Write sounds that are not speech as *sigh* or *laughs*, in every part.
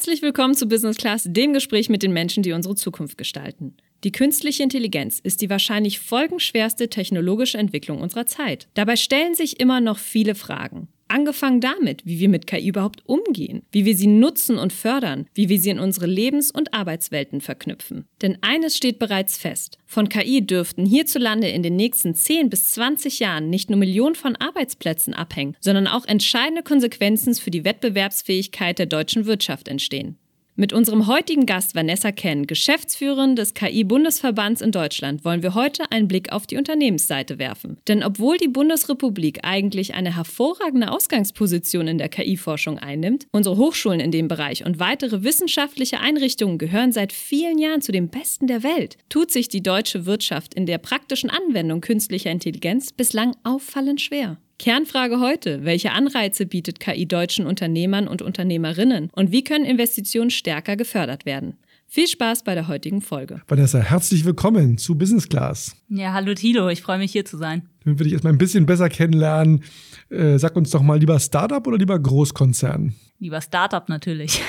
Herzlich willkommen zu Business Class, dem Gespräch mit den Menschen, die unsere Zukunft gestalten. Die künstliche Intelligenz ist die wahrscheinlich folgenschwerste technologische Entwicklung unserer Zeit. Dabei stellen sich immer noch viele Fragen. Angefangen damit, wie wir mit KI überhaupt umgehen, wie wir sie nutzen und fördern, wie wir sie in unsere Lebens- und Arbeitswelten verknüpfen. Denn eines steht bereits fest. Von KI dürften hierzulande in den nächsten 10 bis 20 Jahren nicht nur Millionen von Arbeitsplätzen abhängen, sondern auch entscheidende Konsequenzen für die Wettbewerbsfähigkeit der deutschen Wirtschaft entstehen. Mit unserem heutigen Gast Vanessa Ken, Geschäftsführerin des KI-Bundesverbands in Deutschland, wollen wir heute einen Blick auf die Unternehmensseite werfen. Denn obwohl die Bundesrepublik eigentlich eine hervorragende Ausgangsposition in der KI-Forschung einnimmt, unsere Hochschulen in dem Bereich und weitere wissenschaftliche Einrichtungen gehören seit vielen Jahren zu den besten der Welt, tut sich die deutsche Wirtschaft in der praktischen Anwendung künstlicher Intelligenz bislang auffallend schwer. Kernfrage heute, welche Anreize bietet KI deutschen Unternehmern und Unternehmerinnen und wie können Investitionen stärker gefördert werden? Viel Spaß bei der heutigen Folge. Vanessa, herzlich willkommen zu Business Class. Ja, hallo Tilo, ich freue mich hier zu sein. Damit wir dich erstmal ein bisschen besser kennenlernen, äh, sag uns doch mal lieber Startup oder lieber Großkonzern? Lieber Startup natürlich.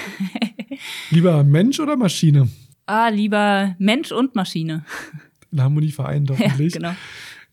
*laughs* lieber Mensch oder Maschine? Ah, lieber Mensch und Maschine. In Harmonie vereint hoffentlich. *laughs* Ja, genau.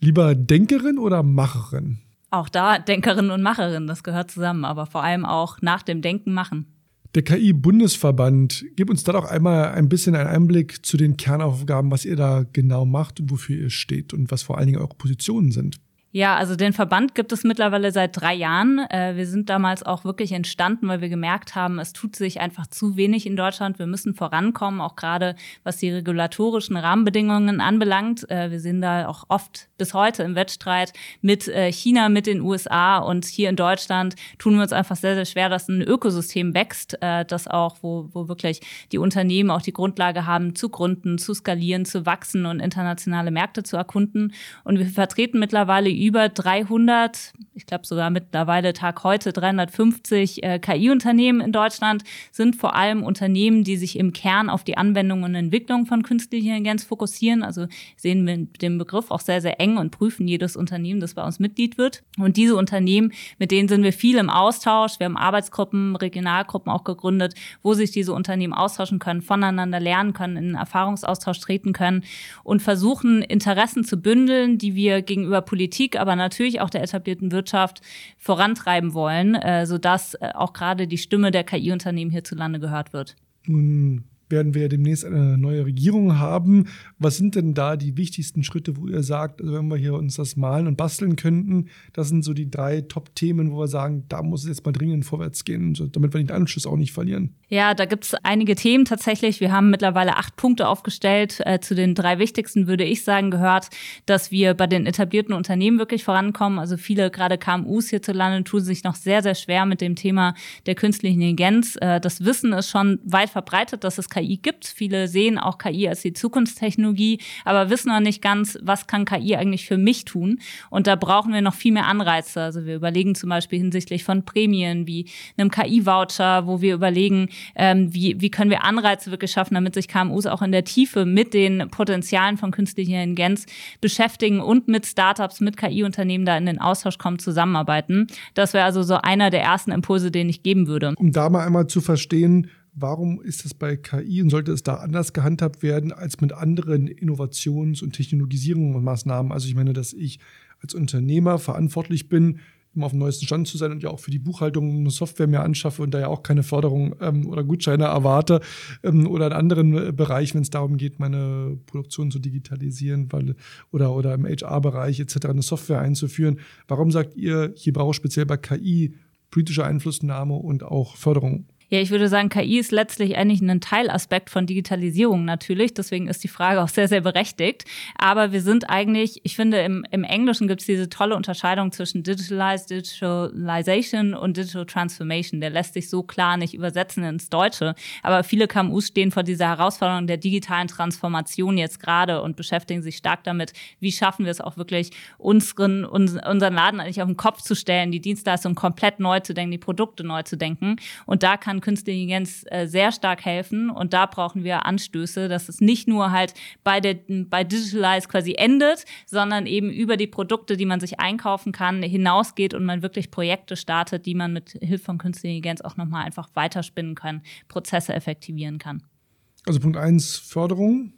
Lieber Denkerin oder Macherin? Auch da Denkerin und Macherin, das gehört zusammen, aber vor allem auch nach dem Denken machen. Der KI-Bundesverband, gib uns da doch einmal ein bisschen einen Einblick zu den Kernaufgaben, was ihr da genau macht und wofür ihr steht und was vor allen Dingen eure Positionen sind. Ja, also den Verband gibt es mittlerweile seit drei Jahren. Äh, wir sind damals auch wirklich entstanden, weil wir gemerkt haben, es tut sich einfach zu wenig in Deutschland. Wir müssen vorankommen, auch gerade was die regulatorischen Rahmenbedingungen anbelangt. Äh, wir sind da auch oft bis heute im Wettstreit mit äh, China, mit den USA und hier in Deutschland tun wir uns einfach sehr, sehr schwer, dass ein Ökosystem wächst, das auch, wo, wo wirklich die Unternehmen auch die Grundlage haben, zu gründen, zu skalieren, zu wachsen und internationale Märkte zu erkunden. Und wir vertreten mittlerweile über 300, ich glaube sogar mittlerweile Tag heute 350 äh, KI-Unternehmen in Deutschland sind vor allem Unternehmen, die sich im Kern auf die Anwendung und Entwicklung von künstlicher Intelligenz fokussieren. Also sehen wir den Begriff auch sehr, sehr eng und prüfen jedes Unternehmen, das bei uns Mitglied wird. Und diese Unternehmen, mit denen sind wir viel im Austausch. Wir haben Arbeitsgruppen, Regionalgruppen auch gegründet, wo sich diese Unternehmen austauschen können, voneinander lernen können, in Erfahrungsaustausch treten können und versuchen, Interessen zu bündeln, die wir gegenüber Politik Politik, aber natürlich auch der etablierten Wirtschaft vorantreiben wollen, äh, sodass äh, auch gerade die Stimme der KI-Unternehmen hierzulande gehört wird. Werden wir demnächst eine neue Regierung haben. Was sind denn da die wichtigsten Schritte, wo ihr sagt, also wenn wir hier uns das malen und basteln könnten, das sind so die drei Top-Themen, wo wir sagen, da muss es jetzt mal dringend vorwärts gehen, damit wir den Anschluss auch nicht verlieren? Ja, da gibt es einige Themen tatsächlich. Wir haben mittlerweile acht Punkte aufgestellt. Äh, zu den drei wichtigsten würde ich sagen, gehört, dass wir bei den etablierten Unternehmen wirklich vorankommen. Also viele gerade KMUs hierzulande tun sich noch sehr, sehr schwer mit dem Thema der künstlichen Intelligenz. Äh, das Wissen ist schon weit verbreitet, dass es KI gibt. Viele sehen auch KI als die Zukunftstechnologie, aber wissen noch nicht ganz, was kann KI eigentlich für mich tun. Und da brauchen wir noch viel mehr Anreize. Also wir überlegen zum Beispiel hinsichtlich von Prämien wie einem KI-Voucher, wo wir überlegen, ähm, wie, wie können wir Anreize wirklich schaffen, damit sich KMUs auch in der Tiefe mit den Potenzialen von künstlicher Intelligenz beschäftigen und mit Startups, mit KI-Unternehmen da in den Austausch kommen, zusammenarbeiten. Das wäre also so einer der ersten Impulse, den ich geben würde. Um da mal einmal zu verstehen, Warum ist das bei KI und sollte es da anders gehandhabt werden als mit anderen Innovations- und Technologisierungsmaßnahmen? Also ich meine, dass ich als Unternehmer verantwortlich bin, immer auf dem neuesten Stand zu sein und ja auch für die Buchhaltung eine Software mehr anschaffe und da ja auch keine Förderung ähm, oder Gutscheine erwarte ähm, oder in anderen äh, Bereichen, wenn es darum geht, meine Produktion zu digitalisieren weil, oder, oder im HR-Bereich etc. eine Software einzuführen. Warum sagt ihr, hier brauche ich speziell bei KI politische Einflussnahme und auch Förderung? Ja, ich würde sagen, KI ist letztlich eigentlich ein Teilaspekt von Digitalisierung natürlich. Deswegen ist die Frage auch sehr, sehr berechtigt. Aber wir sind eigentlich, ich finde, im, im Englischen gibt es diese tolle Unterscheidung zwischen Digitalized, Digitalization und Digital Transformation. Der lässt sich so klar nicht übersetzen ins Deutsche. Aber viele KMUs stehen vor dieser Herausforderung der digitalen Transformation jetzt gerade und beschäftigen sich stark damit, wie schaffen wir es auch wirklich, unseren, unseren Laden eigentlich auf den Kopf zu stellen, die Dienstleistung komplett neu zu denken, die Produkte neu zu denken. Und da kann kann künstliche Intelligenz äh, sehr stark helfen und da brauchen wir Anstöße, dass es nicht nur halt bei der bei Digitalize quasi endet, sondern eben über die Produkte, die man sich einkaufen kann, hinausgeht und man wirklich Projekte startet, die man mit Hilfe von künstlicher Intelligenz auch nochmal einfach weiterspinnen kann, Prozesse effektivieren kann. Also Punkt eins Förderung,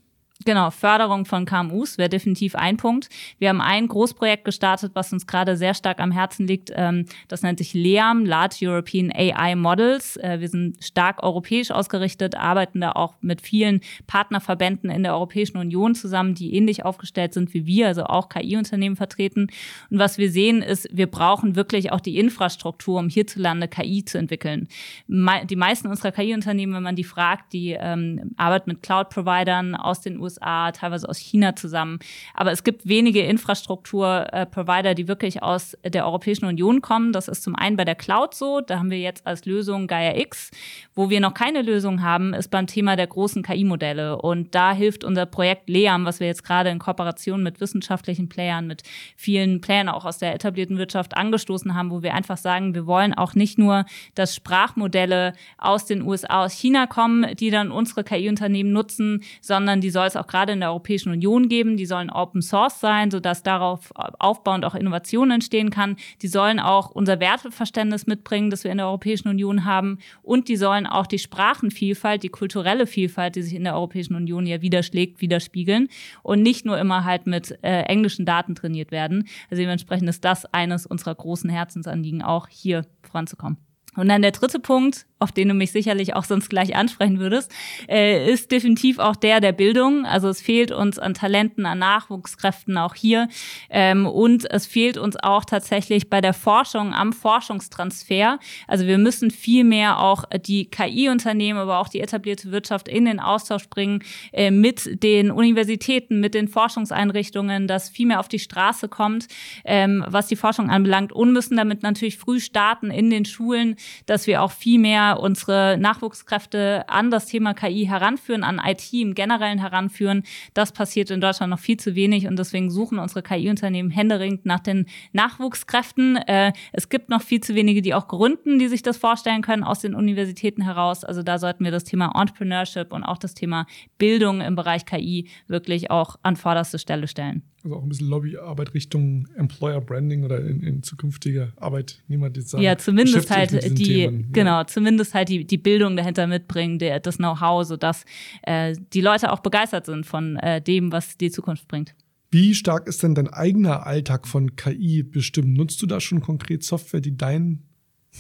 Genau, Förderung von KMUs wäre definitiv ein Punkt. Wir haben ein Großprojekt gestartet, was uns gerade sehr stark am Herzen liegt. Ähm, das nennt sich LEAM, Large European AI Models. Äh, wir sind stark europäisch ausgerichtet, arbeiten da auch mit vielen Partnerverbänden in der Europäischen Union zusammen, die ähnlich aufgestellt sind wie wir, also auch KI-Unternehmen vertreten. Und was wir sehen, ist, wir brauchen wirklich auch die Infrastruktur, um hierzulande KI zu entwickeln. Die meisten unserer KI-Unternehmen, wenn man die fragt, die ähm, arbeiten mit Cloud-Providern aus den USA, USA, teilweise aus China zusammen. Aber es gibt wenige Infrastrukturprovider, die wirklich aus der Europäischen Union kommen. Das ist zum einen bei der Cloud so. Da haben wir jetzt als Lösung Gaia X. Wo wir noch keine Lösung haben, ist beim Thema der großen KI-Modelle. Und da hilft unser Projekt LEAM, was wir jetzt gerade in Kooperation mit wissenschaftlichen Playern, mit vielen Playern auch aus der etablierten Wirtschaft angestoßen haben, wo wir einfach sagen, wir wollen auch nicht nur, dass Sprachmodelle aus den USA, aus China kommen, die dann unsere KI-Unternehmen nutzen, sondern die soll es auch gerade in der Europäischen Union geben. Die sollen Open Source sein, sodass darauf aufbauend auch Innovation entstehen kann. Die sollen auch unser Werteverständnis mitbringen, das wir in der Europäischen Union haben. Und die sollen auch die Sprachenvielfalt, die kulturelle Vielfalt, die sich in der Europäischen Union ja widerschlägt, widerspiegeln und nicht nur immer halt mit äh, englischen Daten trainiert werden. Also dementsprechend ist das eines unserer großen Herzensanliegen, auch hier voranzukommen. Und dann der dritte Punkt, auf den du mich sicherlich auch sonst gleich ansprechen würdest, äh, ist definitiv auch der der Bildung. Also es fehlt uns an Talenten, an Nachwuchskräften auch hier. Ähm, und es fehlt uns auch tatsächlich bei der Forschung am Forschungstransfer. Also wir müssen viel mehr auch die KI-Unternehmen, aber auch die etablierte Wirtschaft in den Austausch bringen äh, mit den Universitäten, mit den Forschungseinrichtungen, dass viel mehr auf die Straße kommt, ähm, was die Forschung anbelangt und müssen damit natürlich früh starten in den Schulen, dass wir auch viel mehr unsere Nachwuchskräfte an das Thema KI heranführen, an IT im Generellen heranführen. Das passiert in Deutschland noch viel zu wenig und deswegen suchen unsere KI-Unternehmen händeringend nach den Nachwuchskräften. Äh, es gibt noch viel zu wenige, die auch gründen, die sich das vorstellen können aus den Universitäten heraus. Also da sollten wir das Thema Entrepreneurship und auch das Thema Bildung im Bereich KI wirklich auch an vorderste Stelle stellen. Also auch ein bisschen Lobbyarbeit Richtung Employer Branding oder in, in zukünftige Arbeitnehmerdesign. Ja, zumindest halt die, Themen. genau, zumindest halt die, die Bildung dahinter mitbringen, der, das Know-how, sodass äh, die Leute auch begeistert sind von äh, dem, was die Zukunft bringt. Wie stark ist denn dein eigener Alltag von KI bestimmt? Nutzt du da schon konkret Software, die deinen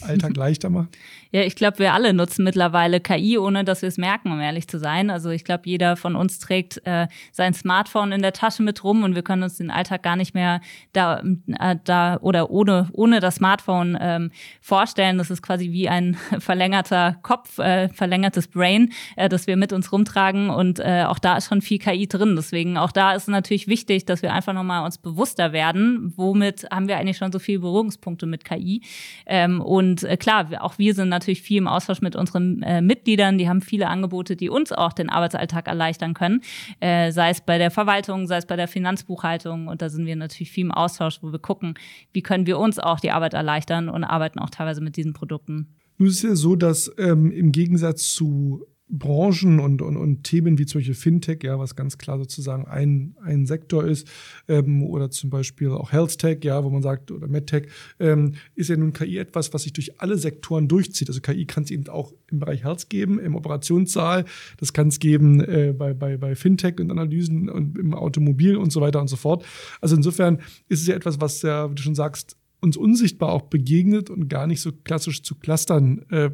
Alltag leichter macht? *laughs* Ja, ich glaube, wir alle nutzen mittlerweile KI, ohne dass wir es merken, um ehrlich zu sein. Also ich glaube, jeder von uns trägt äh, sein Smartphone in der Tasche mit rum und wir können uns den Alltag gar nicht mehr da, äh, da oder ohne, ohne das Smartphone ähm, vorstellen. Das ist quasi wie ein *laughs* verlängerter Kopf, äh, verlängertes Brain, äh, das wir mit uns rumtragen und äh, auch da ist schon viel KI drin. Deswegen auch da ist es natürlich wichtig, dass wir einfach nochmal uns bewusster werden, womit haben wir eigentlich schon so viele Berührungspunkte mit KI. Ähm, und äh, klar, auch wir sind natürlich viel im Austausch mit unseren äh, Mitgliedern. Die haben viele Angebote, die uns auch den Arbeitsalltag erleichtern können. Äh, sei es bei der Verwaltung, sei es bei der Finanzbuchhaltung. Und da sind wir natürlich viel im Austausch, wo wir gucken, wie können wir uns auch die Arbeit erleichtern und arbeiten auch teilweise mit diesen Produkten. Nun ist es ja so, dass ähm, im Gegensatz zu Branchen und, und, und Themen wie zum Beispiel Fintech, ja, was ganz klar sozusagen ein, ein Sektor ist, ähm, oder zum Beispiel auch Health Tech, ja, wo man sagt, oder MedTech, ähm, ist ja nun KI etwas, was sich durch alle Sektoren durchzieht. Also KI kann es eben auch im Bereich Health geben, im Operationssaal, das kann es geben äh, bei, bei, bei Fintech und Analysen und im Automobil und so weiter und so fort. Also insofern ist es ja etwas, was ja, wie du schon sagst, uns unsichtbar auch begegnet und gar nicht so klassisch zu clustern äh,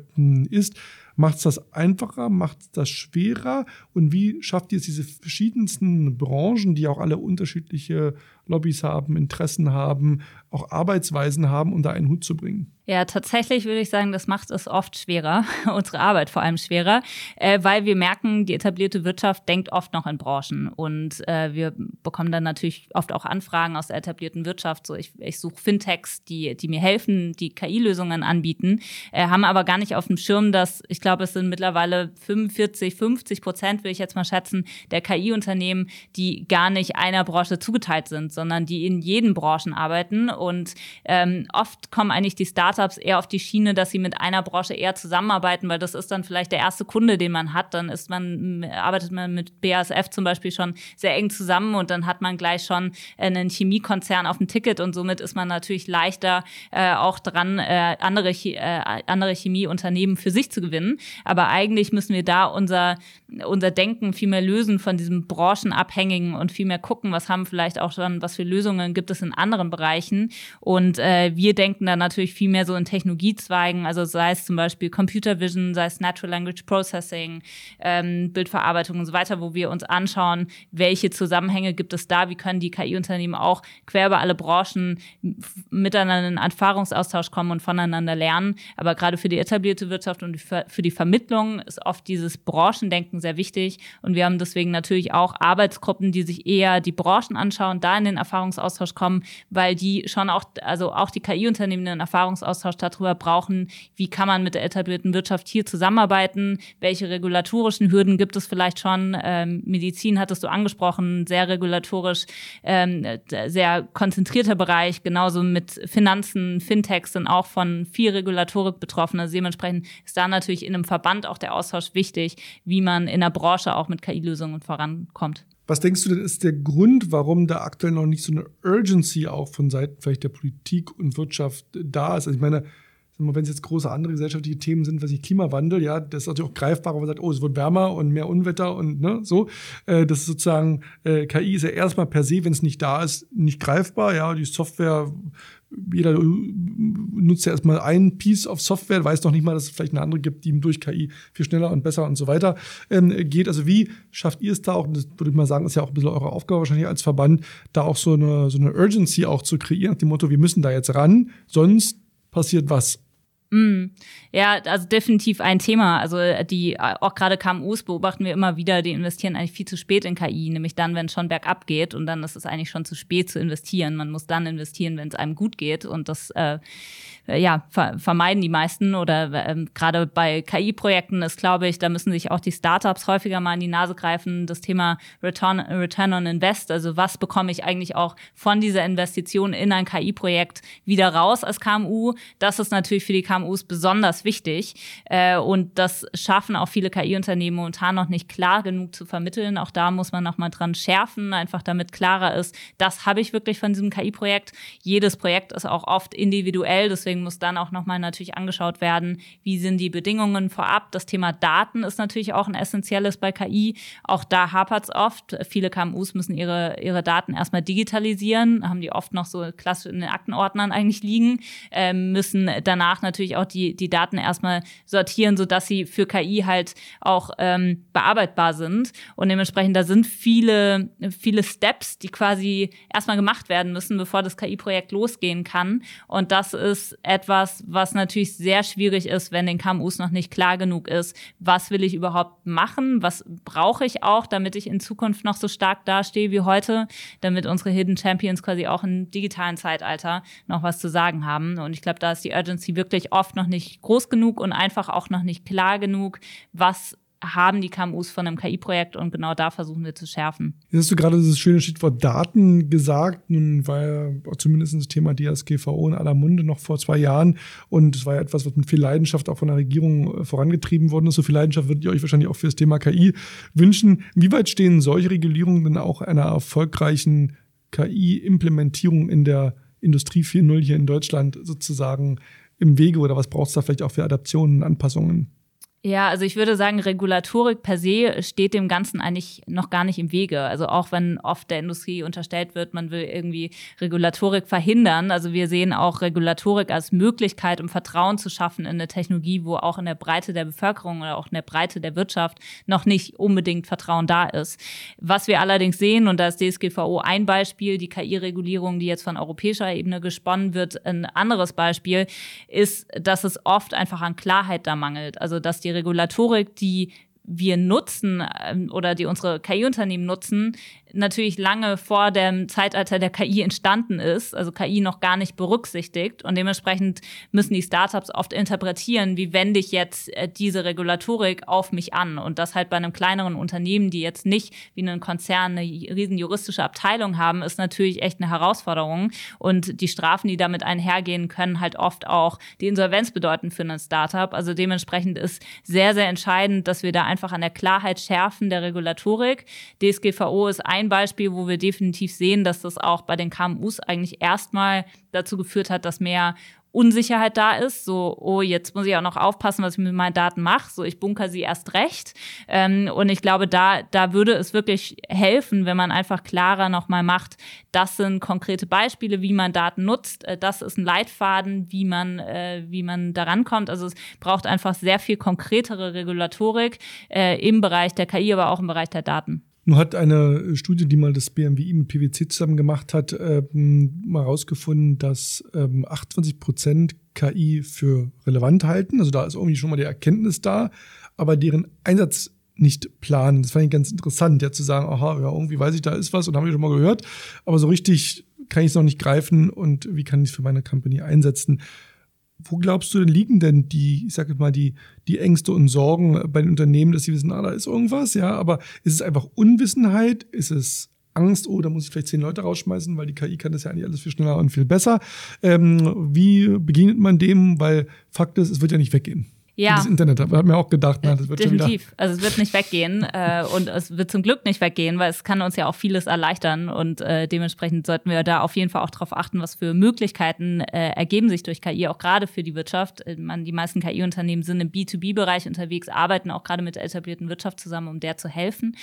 ist. Macht es das einfacher? Macht es das schwerer? Und wie schafft ihr es, diese verschiedensten Branchen, die auch alle unterschiedliche Lobbys haben, Interessen haben, auch Arbeitsweisen haben, da einen Hut zu bringen? Ja, tatsächlich würde ich sagen, das macht es oft schwerer, *laughs* unsere Arbeit vor allem schwerer, äh, weil wir merken, die etablierte Wirtschaft denkt oft noch in Branchen und äh, wir bekommen dann natürlich oft auch Anfragen aus der etablierten Wirtschaft. So, ich, ich suche Fintechs, die, die mir helfen, die KI-Lösungen anbieten, äh, haben aber gar nicht auf dem Schirm, dass ich glaube, es sind mittlerweile 45, 50 Prozent, würde ich jetzt mal schätzen, der KI-Unternehmen, die gar nicht einer Branche zugeteilt sind, sondern die in jeden Branchen arbeiten und ähm, oft kommen eigentlich die Startups Startups eher auf die Schiene, dass sie mit einer Branche eher zusammenarbeiten, weil das ist dann vielleicht der erste Kunde, den man hat. Dann ist man, arbeitet man mit BASF zum Beispiel schon sehr eng zusammen und dann hat man gleich schon einen Chemiekonzern auf dem Ticket und somit ist man natürlich leichter äh, auch dran, äh, andere, äh, andere Chemieunternehmen für sich zu gewinnen. Aber eigentlich müssen wir da unser, unser Denken viel mehr lösen von diesem branchenabhängigen und viel mehr gucken, was haben vielleicht auch schon, was für Lösungen gibt es in anderen Bereichen. Und äh, wir denken da natürlich viel mehr so in Technologiezweigen, also sei es zum Beispiel Computer Vision, sei es Natural Language Processing, ähm, Bildverarbeitung und so weiter, wo wir uns anschauen, welche Zusammenhänge gibt es da, wie können die KI-Unternehmen auch quer über alle Branchen miteinander in Erfahrungsaustausch kommen und voneinander lernen. Aber gerade für die etablierte Wirtschaft und für die Vermittlung ist oft dieses Branchendenken sehr wichtig. Und wir haben deswegen natürlich auch Arbeitsgruppen, die sich eher die Branchen anschauen, da in den Erfahrungsaustausch kommen, weil die schon auch, also auch die KI-Unternehmen einen Erfahrungsaustausch darüber brauchen, wie kann man mit der etablierten Wirtschaft hier zusammenarbeiten, welche regulatorischen Hürden gibt es vielleicht schon. Ähm, Medizin hattest du angesprochen, sehr regulatorisch, ähm, sehr konzentrierter Bereich, genauso mit Finanzen, Fintechs sind auch von viel Regulatorik betroffen. Also dementsprechend ist da natürlich in einem Verband auch der Austausch wichtig, wie man in der Branche auch mit KI-Lösungen vorankommt. Was denkst du denn ist der Grund, warum da aktuell noch nicht so eine Urgency auch von Seiten vielleicht der Politik und Wirtschaft da ist? Also ich meine, wenn es jetzt große andere gesellschaftliche Themen sind, was ich Klimawandel, ja, das ist natürlich auch greifbar, wenn man sagt, oh, es wird wärmer und mehr Unwetter und ne, so. Äh, das ist sozusagen, äh, KI ist ja erstmal per se, wenn es nicht da ist, nicht greifbar. Ja, die Software, jeder nutzt ja erstmal ein Piece of Software, weiß noch nicht mal, dass es vielleicht eine andere gibt, die ihm durch KI viel schneller und besser und so weiter ähm, geht. Also wie schafft ihr es da auch, und das würde ich mal sagen, ist ja auch ein bisschen eure Aufgabe wahrscheinlich als Verband, da auch so eine, so eine Urgency auch zu kreieren, nach dem Motto, wir müssen da jetzt ran, sonst passiert was. Mm. Ja, also definitiv ein Thema. Also die auch gerade KMUs beobachten wir immer wieder, die investieren eigentlich viel zu spät in KI, nämlich dann, wenn es schon bergab geht und dann ist es eigentlich schon zu spät zu investieren. Man muss dann investieren, wenn es einem gut geht und das äh, äh, ja, ver vermeiden die meisten oder ähm, gerade bei KI-Projekten ist, glaube ich, da müssen sich auch die Startups häufiger mal in die Nase greifen. Das Thema Return, Return on Invest, also was bekomme ich eigentlich auch von dieser Investition in ein KI-Projekt wieder raus als KMU? Das ist natürlich für die KMUs besonders wichtig äh, und das schaffen auch viele KI-Unternehmen momentan noch nicht klar genug zu vermitteln. Auch da muss man noch mal dran schärfen, einfach damit klarer ist, das habe ich wirklich von diesem KI-Projekt. Jedes Projekt ist auch oft individuell, deswegen Deswegen muss dann auch nochmal natürlich angeschaut werden, wie sind die Bedingungen vorab. Das Thema Daten ist natürlich auch ein essentielles bei KI. Auch da hapert es oft. Viele KMUs müssen ihre, ihre Daten erstmal digitalisieren, haben die oft noch so klassisch in den Aktenordnern eigentlich liegen, äh, müssen danach natürlich auch die, die Daten erstmal sortieren, sodass sie für KI halt auch ähm, bearbeitbar sind. Und dementsprechend, da sind viele, viele Steps, die quasi erstmal gemacht werden müssen, bevor das KI-Projekt losgehen kann. Und das ist etwas, was natürlich sehr schwierig ist, wenn den KMUs noch nicht klar genug ist, was will ich überhaupt machen, was brauche ich auch, damit ich in Zukunft noch so stark dastehe wie heute, damit unsere Hidden Champions quasi auch im digitalen Zeitalter noch was zu sagen haben. Und ich glaube, da ist die Urgency wirklich oft noch nicht groß genug und einfach auch noch nicht klar genug, was haben die KMUs von einem KI-Projekt und genau da versuchen wir zu schärfen. Jetzt hast du gerade dieses schöne Stichwort Daten gesagt. Nun war ja zumindest das Thema DSGVO in aller Munde noch vor zwei Jahren und es war ja etwas, was mit viel Leidenschaft auch von der Regierung äh, vorangetrieben worden ist. So viel Leidenschaft würdet ihr euch wahrscheinlich auch für das Thema KI wünschen. Wie weit stehen solche Regulierungen denn auch einer erfolgreichen KI-Implementierung in der Industrie 4.0 hier in Deutschland sozusagen im Wege oder was braucht es da vielleicht auch für Adaptionen und Anpassungen? Ja, also ich würde sagen, Regulatorik per se steht dem Ganzen eigentlich noch gar nicht im Wege. Also auch wenn oft der Industrie unterstellt wird, man will irgendwie Regulatorik verhindern. Also wir sehen auch Regulatorik als Möglichkeit, um Vertrauen zu schaffen in eine Technologie, wo auch in der Breite der Bevölkerung oder auch in der Breite der Wirtschaft noch nicht unbedingt Vertrauen da ist. Was wir allerdings sehen, und da ist DSGVO ein Beispiel, die KI-Regulierung, die jetzt von europäischer Ebene gesponnen wird, ein anderes Beispiel, ist, dass es oft einfach an Klarheit da mangelt. Also dass die Regulatorik, die wir nutzen ähm, oder die unsere KI-Unternehmen nutzen, natürlich lange vor dem Zeitalter der KI entstanden ist, also KI noch gar nicht berücksichtigt. Und dementsprechend müssen die Startups oft interpretieren, wie wende ich jetzt äh, diese Regulatorik auf mich an. Und das halt bei einem kleineren Unternehmen, die jetzt nicht wie einen Konzern eine riesen juristische Abteilung haben, ist natürlich echt eine Herausforderung. Und die Strafen, die damit einhergehen, können halt oft auch die Insolvenz bedeuten für ein Startup. Also dementsprechend ist sehr, sehr entscheidend, dass wir da einfach an der Klarheit schärfen der Regulatorik. DSGVO ist ein Beispiel, wo wir definitiv sehen, dass das auch bei den KMUs eigentlich erstmal dazu geführt hat, dass mehr Unsicherheit da ist, so, oh, jetzt muss ich auch noch aufpassen, was ich mit meinen Daten mache, so, ich bunker sie erst recht. Ähm, und ich glaube, da, da würde es wirklich helfen, wenn man einfach klarer nochmal macht, das sind konkrete Beispiele, wie man Daten nutzt, äh, das ist ein Leitfaden, wie man, äh, wie man daran kommt. Also es braucht einfach sehr viel konkretere Regulatorik äh, im Bereich der KI, aber auch im Bereich der Daten. Nun hat eine Studie, die mal das BMWI mit PwC zusammen gemacht hat, ähm, mal herausgefunden, dass ähm, 28 Prozent KI für relevant halten. Also da ist irgendwie schon mal die Erkenntnis da, aber deren Einsatz nicht planen. Das fand ich ganz interessant, ja zu sagen, aha, ja, irgendwie weiß ich, da ist was und habe ich schon mal gehört, aber so richtig kann ich es noch nicht greifen und wie kann ich es für meine Company einsetzen wo glaubst du denn liegen denn die, ich sage mal, die, die Ängste und Sorgen bei den Unternehmen, dass sie wissen, ah, da ist irgendwas, ja, aber ist es einfach Unwissenheit? Ist es Angst, oh, da muss ich vielleicht zehn Leute rausschmeißen, weil die KI kann das ja eigentlich alles viel schneller und viel besser. Ähm, wie begegnet man dem? Weil Fakt ist, es wird ja nicht weggehen ja. das Internet. Da hat mir auch gedacht, na, das wird Definitiv. schon wieder. Also es wird nicht weggehen *laughs* äh, und es wird zum Glück nicht weggehen, weil es kann uns ja auch vieles erleichtern und äh, dementsprechend sollten wir da auf jeden Fall auch darauf achten, was für Möglichkeiten äh, ergeben sich durch KI, auch gerade für die Wirtschaft. Äh, man, die meisten KI-Unternehmen sind im B2B-Bereich unterwegs, arbeiten auch gerade mit der etablierten Wirtschaft zusammen, um der zu helfen.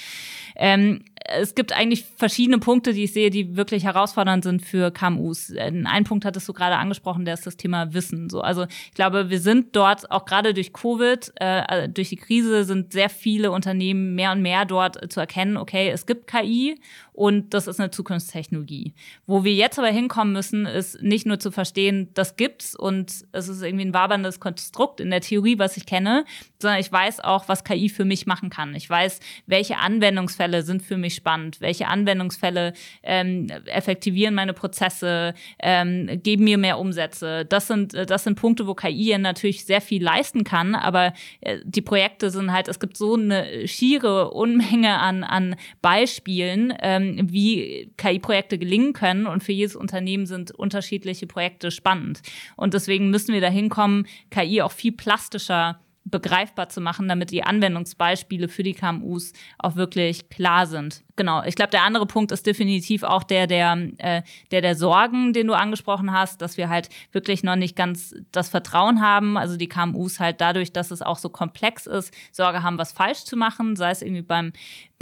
Ähm, es gibt eigentlich verschiedene Punkte, die ich sehe, die wirklich herausfordernd sind für KMUs. Äh, ein Punkt hattest du gerade angesprochen, der ist das Thema Wissen. So, also ich glaube, wir sind dort auch gerade durch durch Covid, äh, durch die Krise sind sehr viele Unternehmen mehr und mehr dort zu erkennen, okay, es gibt KI und das ist eine Zukunftstechnologie. Wo wir jetzt aber hinkommen müssen, ist nicht nur zu verstehen, das gibt's und es ist irgendwie ein waberndes Konstrukt in der Theorie, was ich kenne, sondern ich weiß auch, was KI für mich machen kann. Ich weiß, welche Anwendungsfälle sind für mich spannend, welche Anwendungsfälle ähm, effektivieren meine Prozesse, ähm, geben mir mehr Umsätze. Das sind, das sind Punkte, wo KI natürlich sehr viel leisten kann, aber äh, die Projekte sind halt, es gibt so eine schiere Unmenge an, an Beispielen, ähm, ähm, wie KI-Projekte gelingen können. Und für jedes Unternehmen sind unterschiedliche Projekte spannend. Und deswegen müssen wir dahin kommen, KI auch viel plastischer begreifbar zu machen, damit die Anwendungsbeispiele für die KMUs auch wirklich klar sind. Genau, ich glaube, der andere Punkt ist definitiv auch der der, äh, der der Sorgen, den du angesprochen hast, dass wir halt wirklich noch nicht ganz das Vertrauen haben, also die KMUs halt dadurch, dass es auch so komplex ist, Sorge haben, was falsch zu machen, sei es irgendwie beim,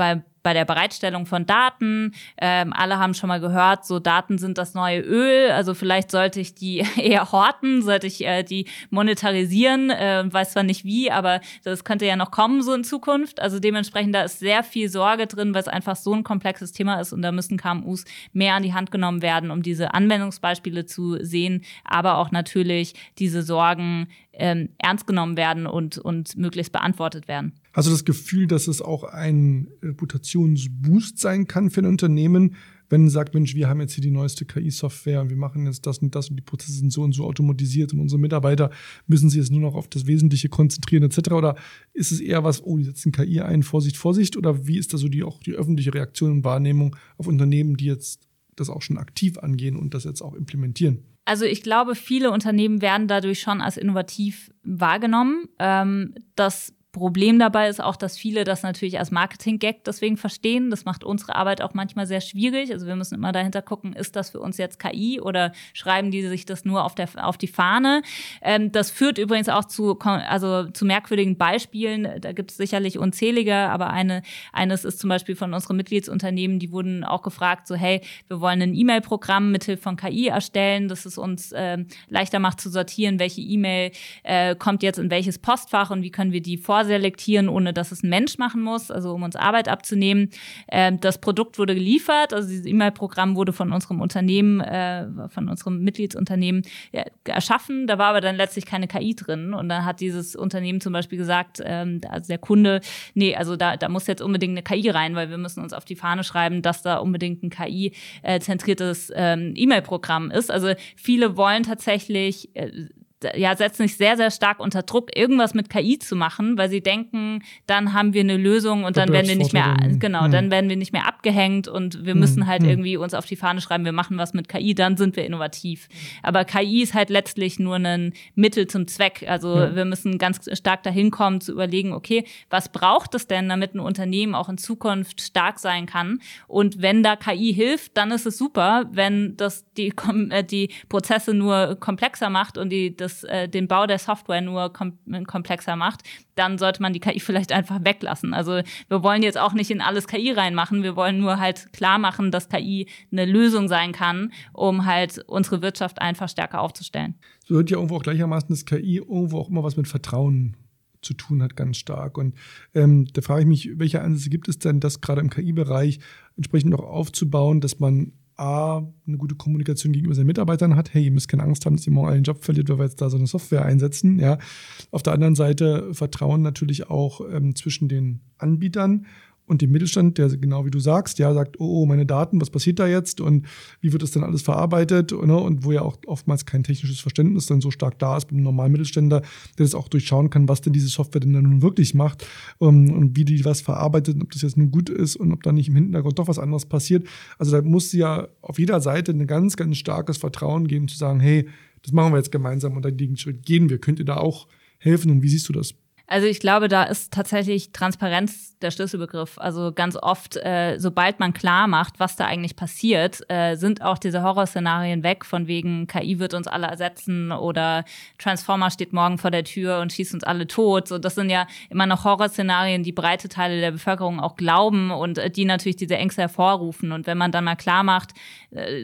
bei, bei der Bereitstellung von Daten. Ähm, alle haben schon mal gehört, so Daten sind das neue Öl. Also vielleicht sollte ich die *laughs* eher horten, sollte ich äh, die monetarisieren. Äh, weiß zwar nicht wie, aber das könnte ja noch kommen so in Zukunft. Also dementsprechend da ist sehr viel Sorge drin, weil es einfach so ein komplexes Thema ist und da müssen KMUs mehr an die Hand genommen werden, um diese Anwendungsbeispiele zu sehen, aber auch natürlich diese Sorgen ähm, ernst genommen werden und, und möglichst beantwortet werden. Hast du das Gefühl, dass es auch ein Reputationsboost sein kann für ein Unternehmen, wenn man sagt, Mensch, wir haben jetzt hier die neueste KI-Software und wir machen jetzt das und das und die Prozesse sind so und so automatisiert und unsere Mitarbeiter müssen sich jetzt nur noch auf das Wesentliche konzentrieren etc. Oder ist es eher was, oh, die setzen KI ein, Vorsicht, Vorsicht? Oder wie ist da so die, auch die öffentliche Reaktion und Wahrnehmung auf Unternehmen, die jetzt das auch schon aktiv angehen und das jetzt auch implementieren? Also ich glaube, viele Unternehmen werden dadurch schon als innovativ wahrgenommen. Ähm, das Problem dabei ist auch, dass viele das natürlich als Marketing-Gag deswegen verstehen. Das macht unsere Arbeit auch manchmal sehr schwierig. Also wir müssen immer dahinter gucken, ist das für uns jetzt KI oder schreiben die sich das nur auf, der, auf die Fahne? Ähm, das führt übrigens auch zu, also zu merkwürdigen Beispielen. Da gibt es sicherlich unzählige, aber eine, eines ist zum Beispiel von unseren Mitgliedsunternehmen, die wurden auch gefragt, so hey, wir wollen ein E-Mail-Programm mithilfe von KI erstellen, dass es uns äh, leichter macht zu sortieren, welche E-Mail äh, kommt jetzt in welches Postfach und wie können wir die vor vorselektieren, ohne dass es ein Mensch machen muss, also um uns Arbeit abzunehmen. Ähm, das Produkt wurde geliefert, also dieses E-Mail-Programm wurde von unserem Unternehmen, äh, von unserem Mitgliedsunternehmen ja, erschaffen. Da war aber dann letztlich keine KI drin. Und dann hat dieses Unternehmen zum Beispiel gesagt, ähm, also der Kunde, nee, also da, da muss jetzt unbedingt eine KI rein, weil wir müssen uns auf die Fahne schreiben, dass da unbedingt ein KI-zentriertes äh, ähm, E-Mail-Programm ist. Also viele wollen tatsächlich äh, ja, setzen sich sehr, sehr stark unter Druck, irgendwas mit KI zu machen, weil sie denken, dann haben wir eine Lösung und dann werden wir nicht mehr, genau, hm. dann werden wir nicht mehr abgehängt und wir müssen hm. halt hm. irgendwie uns auf die Fahne schreiben, wir machen was mit KI, dann sind wir innovativ. Aber KI ist halt letztlich nur ein Mittel zum Zweck. Also wir müssen ganz stark dahin kommen, zu überlegen, okay, was braucht es denn, damit ein Unternehmen auch in Zukunft stark sein kann? Und wenn da KI hilft, dann ist es super. Wenn das die, äh, die Prozesse nur komplexer macht und die, das das äh, den Bau der Software nur kom komplexer macht, dann sollte man die KI vielleicht einfach weglassen. Also wir wollen jetzt auch nicht in alles KI reinmachen, wir wollen nur halt klar machen, dass KI eine Lösung sein kann, um halt unsere Wirtschaft einfach stärker aufzustellen. So hört ja irgendwo auch gleichermaßen, dass KI irgendwo auch immer was mit Vertrauen zu tun hat, ganz stark. Und ähm, da frage ich mich, welche Ansätze gibt es denn, das gerade im KI-Bereich entsprechend noch aufzubauen, dass man A, eine gute Kommunikation gegenüber seinen Mitarbeitern hat. Hey, ihr müsst keine Angst haben, dass ihr morgen einen Job verliert, weil wir jetzt da so eine Software einsetzen. Ja. Auf der anderen Seite Vertrauen natürlich auch ähm, zwischen den Anbietern und dem Mittelstand, der genau wie du sagst, ja, sagt, oh, oh, meine Daten, was passiert da jetzt und wie wird das dann alles verarbeitet ne? und wo ja auch oftmals kein technisches Verständnis dann so stark da ist beim normalen Mittelständler, der das auch durchschauen kann, was denn diese Software denn dann nun wirklich macht um, ähm, und wie die was verarbeitet, ob das jetzt nun gut ist und ob da nicht im Hintergrund doch was anderes passiert. Also da muss ja auf jeder Seite ein ganz, ganz starkes Vertrauen geben, zu sagen, hey, das machen wir jetzt gemeinsam und den gehen wir. Könnt ihr da auch helfen und wie siehst du das? Also ich glaube, da ist tatsächlich Transparenz der Schlüsselbegriff. Also ganz oft, äh, sobald man klar macht, was da eigentlich passiert, äh, sind auch diese Horrorszenarien weg, von wegen KI wird uns alle ersetzen oder Transformer steht morgen vor der Tür und schießt uns alle tot. So, das sind ja immer noch Horrorszenarien, die breite Teile der Bevölkerung auch glauben und äh, die natürlich diese Ängste hervorrufen. Und wenn man dann mal klar macht,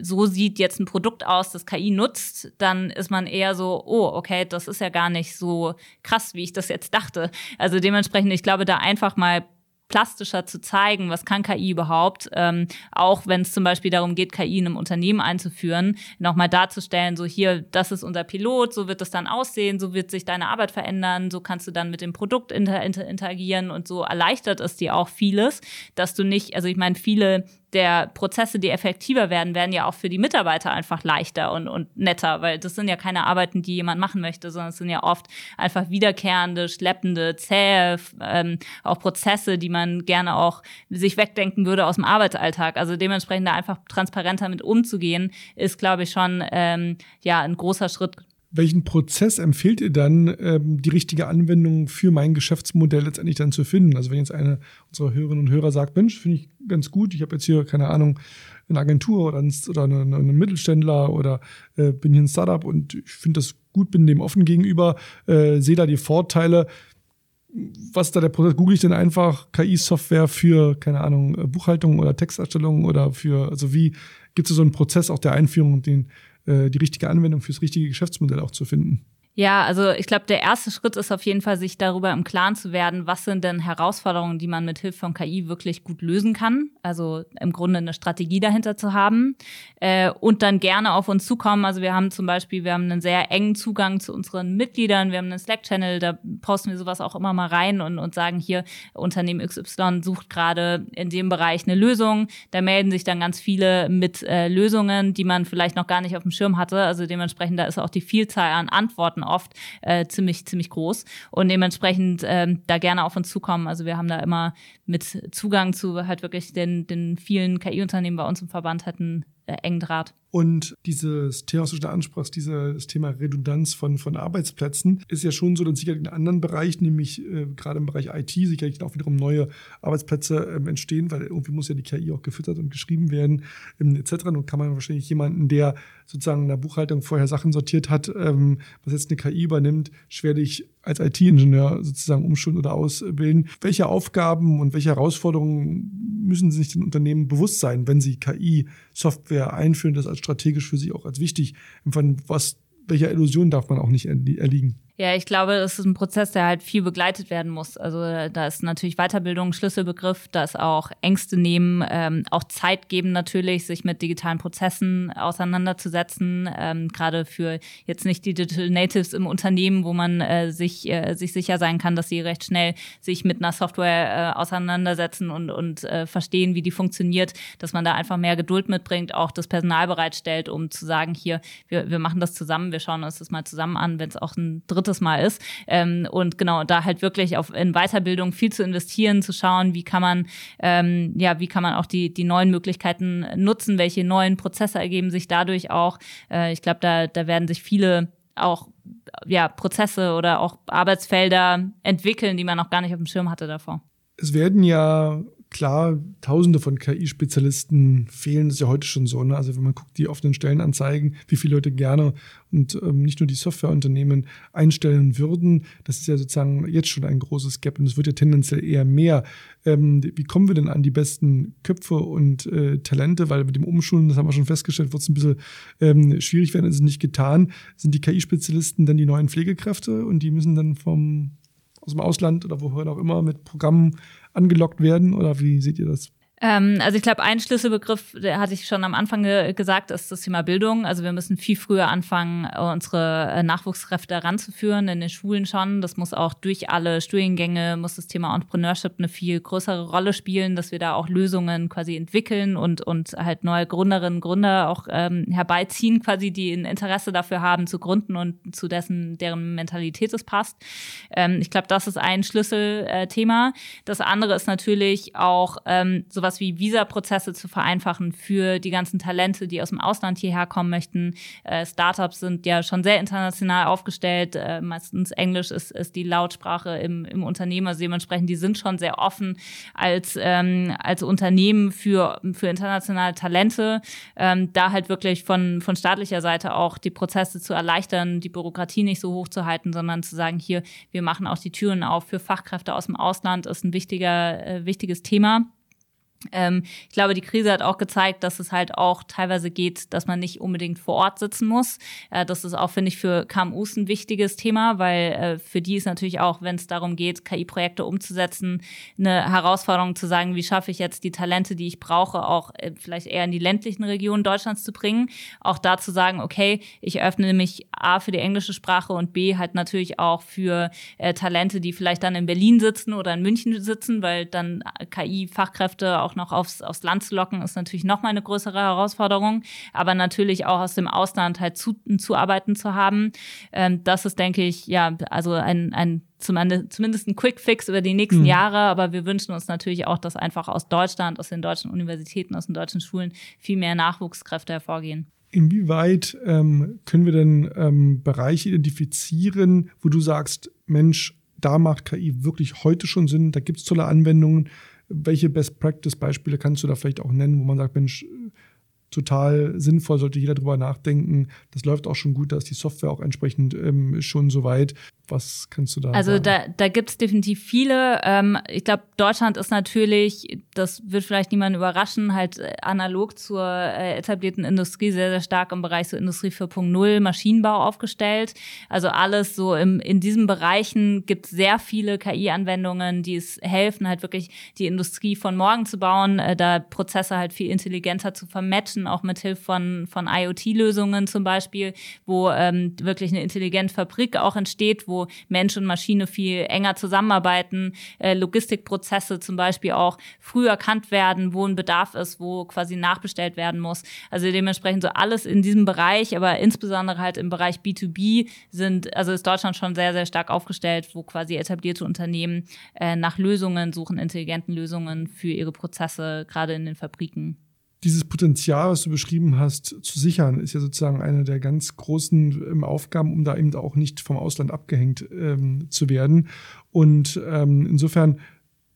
so sieht jetzt ein Produkt aus, das KI nutzt, dann ist man eher so, oh, okay, das ist ja gar nicht so krass, wie ich das jetzt dachte. Also dementsprechend, ich glaube, da einfach mal plastischer zu zeigen, was kann KI überhaupt, ähm, auch wenn es zum Beispiel darum geht, KI in einem Unternehmen einzuführen, nochmal darzustellen, so hier, das ist unser Pilot, so wird es dann aussehen, so wird sich deine Arbeit verändern, so kannst du dann mit dem Produkt inter inter interagieren und so erleichtert es dir auch vieles, dass du nicht, also ich meine, viele der Prozesse, die effektiver werden, werden ja auch für die Mitarbeiter einfach leichter und, und netter, weil das sind ja keine Arbeiten, die jemand machen möchte, sondern es sind ja oft einfach wiederkehrende, schleppende, zähe, ähm, auch Prozesse, die man gerne auch sich wegdenken würde aus dem Arbeitsalltag. Also dementsprechend da einfach transparenter mit umzugehen, ist, glaube ich, schon ähm, ja ein großer Schritt welchen Prozess empfiehlt ihr dann, ähm, die richtige Anwendung für mein Geschäftsmodell letztendlich dann zu finden? Also wenn jetzt eine unserer Hörerinnen und Hörer sagt, Mensch, finde ich ganz gut, ich habe jetzt hier, keine Ahnung, eine Agentur oder, ein, oder eine, eine Mittelständler oder äh, bin hier ein Startup und ich finde das gut, bin dem offen gegenüber, äh, sehe da die Vorteile. Was ist da der Prozess? Google ich denn einfach KI-Software für, keine Ahnung, Buchhaltung oder Texterstellung oder für, also wie gibt es so einen Prozess auch der Einführung, den die richtige Anwendung fürs richtige Geschäftsmodell auch zu finden. Ja, also ich glaube, der erste Schritt ist auf jeden Fall, sich darüber im Klaren zu werden, was sind denn Herausforderungen, die man mit Hilfe von KI wirklich gut lösen kann. Also im Grunde eine Strategie dahinter zu haben äh, und dann gerne auf uns zukommen. Also wir haben zum Beispiel, wir haben einen sehr engen Zugang zu unseren Mitgliedern. Wir haben einen Slack-Channel, da posten wir sowas auch immer mal rein und, und sagen hier, Unternehmen XY sucht gerade in dem Bereich eine Lösung. Da melden sich dann ganz viele mit äh, Lösungen, die man vielleicht noch gar nicht auf dem Schirm hatte. Also dementsprechend, da ist auch die Vielzahl an Antworten oft äh, ziemlich, ziemlich groß. Und dementsprechend ähm, da gerne auf uns zukommen. Also wir haben da immer mit Zugang zu halt wirklich den, den vielen KI-Unternehmen bei uns im Verband hatten äh, engen Draht. Und dieses Thema, was du da ansprachst, dieses Thema Redundanz von, von Arbeitsplätzen, ist ja schon so, dass sicherlich in anderen Bereichen, nämlich äh, gerade im Bereich IT, sicherlich auch wiederum neue Arbeitsplätze ähm, entstehen, weil irgendwie muss ja die KI auch gefüttert und geschrieben werden, ähm, etc. Und kann man wahrscheinlich jemanden, der sozusagen in der Buchhaltung vorher Sachen sortiert hat, ähm, was jetzt eine KI übernimmt, schwerlich als IT-Ingenieur sozusagen umschulen oder ausbilden. Welche Aufgaben und welche Herausforderungen müssen sich den Unternehmen bewusst sein, wenn sie KI-Software einführen, das als strategisch für sie auch als wichtig empfangen? Was, welcher Illusion darf man auch nicht erliegen? Ja, ich glaube, das ist ein Prozess, der halt viel begleitet werden muss. Also da ist natürlich Weiterbildung ein Schlüsselbegriff, da ist auch Ängste nehmen, ähm, auch Zeit geben natürlich, sich mit digitalen Prozessen auseinanderzusetzen. Ähm, Gerade für jetzt nicht die Digital Natives im Unternehmen, wo man äh, sich, äh, sich sicher sein kann, dass sie recht schnell sich mit einer Software äh, auseinandersetzen und, und äh, verstehen, wie die funktioniert, dass man da einfach mehr Geduld mitbringt, auch das Personal bereitstellt, um zu sagen, hier, wir, wir machen das zusammen, wir schauen uns das mal zusammen an, wenn es auch ein drittes drittes Mal ist. Ähm, und genau, da halt wirklich auf, in Weiterbildung viel zu investieren, zu schauen, wie kann man, ähm, ja, wie kann man auch die, die neuen Möglichkeiten nutzen, welche neuen Prozesse ergeben sich dadurch auch. Äh, ich glaube, da, da werden sich viele auch ja, Prozesse oder auch Arbeitsfelder entwickeln, die man noch gar nicht auf dem Schirm hatte davor. Es werden ja klar, tausende von KI-Spezialisten fehlen, das ist ja heute schon so. Ne? Also wenn man guckt, die offenen Stellenanzeigen, wie viele Leute gerne und ähm, nicht nur die Softwareunternehmen einstellen würden, das ist ja sozusagen jetzt schon ein großes Gap und es wird ja tendenziell eher mehr. Ähm, wie kommen wir denn an die besten Köpfe und äh, Talente? Weil mit dem Umschulen, das haben wir schon festgestellt, wird es ein bisschen ähm, schwierig werden, ist es nicht getan. Sind die KI-Spezialisten dann die neuen Pflegekräfte und die müssen dann vom aus dem Ausland oder woher auch immer mit Programmen angelockt werden? Oder wie seht ihr das? Ähm, also ich glaube, ein Schlüsselbegriff, der hatte ich schon am Anfang ge gesagt, ist das Thema Bildung. Also wir müssen viel früher anfangen, unsere äh, Nachwuchskräfte heranzuführen, in den Schulen schon. Das muss auch durch alle Studiengänge, muss das Thema Entrepreneurship eine viel größere Rolle spielen, dass wir da auch Lösungen quasi entwickeln und, und halt neue Gründerinnen und Gründer auch ähm, herbeiziehen, quasi, die ein Interesse dafür haben, zu gründen und zu dessen, deren Mentalität es passt. Ähm, ich glaube, das ist ein Schlüsselthema. das andere ist natürlich auch ähm, sowas, sowas wie Visaprozesse zu vereinfachen für die ganzen Talente, die aus dem Ausland hierher kommen möchten. Äh, Startups sind ja schon sehr international aufgestellt. Äh, meistens Englisch ist, ist die Lautsprache im, im Unternehmen. Also dementsprechend, die sind schon sehr offen als, ähm, als Unternehmen für, für internationale Talente. Ähm, da halt wirklich von, von staatlicher Seite auch die Prozesse zu erleichtern, die Bürokratie nicht so hoch zu halten, sondern zu sagen, hier, wir machen auch die Türen auf für Fachkräfte aus dem Ausland, ist ein wichtiger, äh, wichtiges Thema. Ähm, ich glaube, die Krise hat auch gezeigt, dass es halt auch teilweise geht, dass man nicht unbedingt vor Ort sitzen muss. Äh, das ist auch, finde ich, für KMUs ein wichtiges Thema, weil äh, für die ist natürlich auch, wenn es darum geht, KI-Projekte umzusetzen, eine Herausforderung zu sagen, wie schaffe ich jetzt die Talente, die ich brauche, auch äh, vielleicht eher in die ländlichen Regionen Deutschlands zu bringen. Auch da zu sagen, okay, ich öffne mich A für die englische Sprache und B halt natürlich auch für äh, Talente, die vielleicht dann in Berlin sitzen oder in München sitzen, weil dann KI-Fachkräfte auch auch noch aufs, aufs Land zu locken, ist natürlich nochmal eine größere Herausforderung. Aber natürlich auch aus dem Ausland halt zu, zuarbeiten zu haben. Ähm, das ist, denke ich, ja, also ein, ein zumindest ein Quick Fix über die nächsten mhm. Jahre, aber wir wünschen uns natürlich auch, dass einfach aus Deutschland, aus den deutschen Universitäten, aus den deutschen Schulen viel mehr Nachwuchskräfte hervorgehen. Inwieweit ähm, können wir denn ähm, Bereiche identifizieren, wo du sagst, Mensch, da macht KI wirklich heute schon Sinn, da gibt es tolle Anwendungen, welche Best-Practice-Beispiele kannst du da vielleicht auch nennen, wo man sagt, Mensch, total sinnvoll, sollte jeder drüber nachdenken. Das läuft auch schon gut, da ist die Software auch entsprechend ähm, schon so weit. Was kannst du da Also sagen? da, da gibt es definitiv viele. Ähm, ich glaube, Deutschland ist natürlich, das wird vielleicht niemanden überraschen, halt äh, analog zur äh, etablierten Industrie sehr, sehr stark im Bereich so Industrie 4.0, Maschinenbau aufgestellt. Also alles so im, in diesen Bereichen gibt es sehr viele KI-Anwendungen, die es helfen, halt wirklich die Industrie von morgen zu bauen, äh, da Prozesse halt viel intelligenter zu vermatchen, auch mit Hilfe von, von IoT-Lösungen zum Beispiel, wo ähm, wirklich eine intelligente Fabrik auch entsteht, wo Mensch und Maschine viel enger zusammenarbeiten, äh, Logistikprozesse zum Beispiel auch früh erkannt werden, wo ein Bedarf ist, wo quasi nachbestellt werden muss. Also dementsprechend so alles in diesem Bereich, aber insbesondere halt im Bereich B2B sind, also ist Deutschland schon sehr, sehr stark aufgestellt, wo quasi etablierte Unternehmen äh, nach Lösungen suchen, intelligenten Lösungen für ihre Prozesse, gerade in den Fabriken dieses Potenzial, was du beschrieben hast, zu sichern, ist ja sozusagen eine der ganz großen ähm, Aufgaben, um da eben auch nicht vom Ausland abgehängt ähm, zu werden. Und ähm, insofern,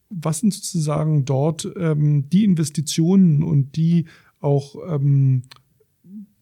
was sind sozusagen dort ähm, die Investitionen und die auch ähm,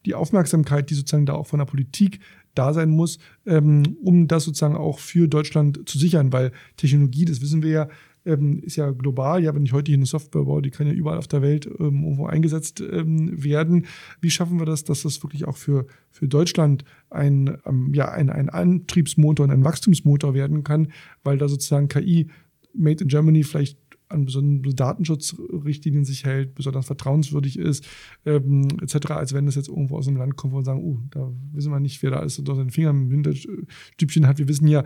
die Aufmerksamkeit, die sozusagen da auch von der Politik da sein muss, ähm, um das sozusagen auch für Deutschland zu sichern, weil Technologie, das wissen wir ja, ähm, ist ja global. Ja, wenn ich heute hier eine Software baue, die kann ja überall auf der Welt ähm, irgendwo eingesetzt ähm, werden. Wie schaffen wir das, dass das wirklich auch für, für Deutschland ein, ähm, ja, ein, ein Antriebsmotor und ein Wachstumsmotor werden kann, weil da sozusagen KI Made in Germany vielleicht an besondere Datenschutzrichtlinien sich hält, besonders vertrauenswürdig ist, ähm, etc., als wenn es jetzt irgendwo aus einem Land kommt, wo wir sagen, uh, da wissen wir nicht, wer da alles unter seinen Fingern im Hinterstübchen hat. Wir wissen ja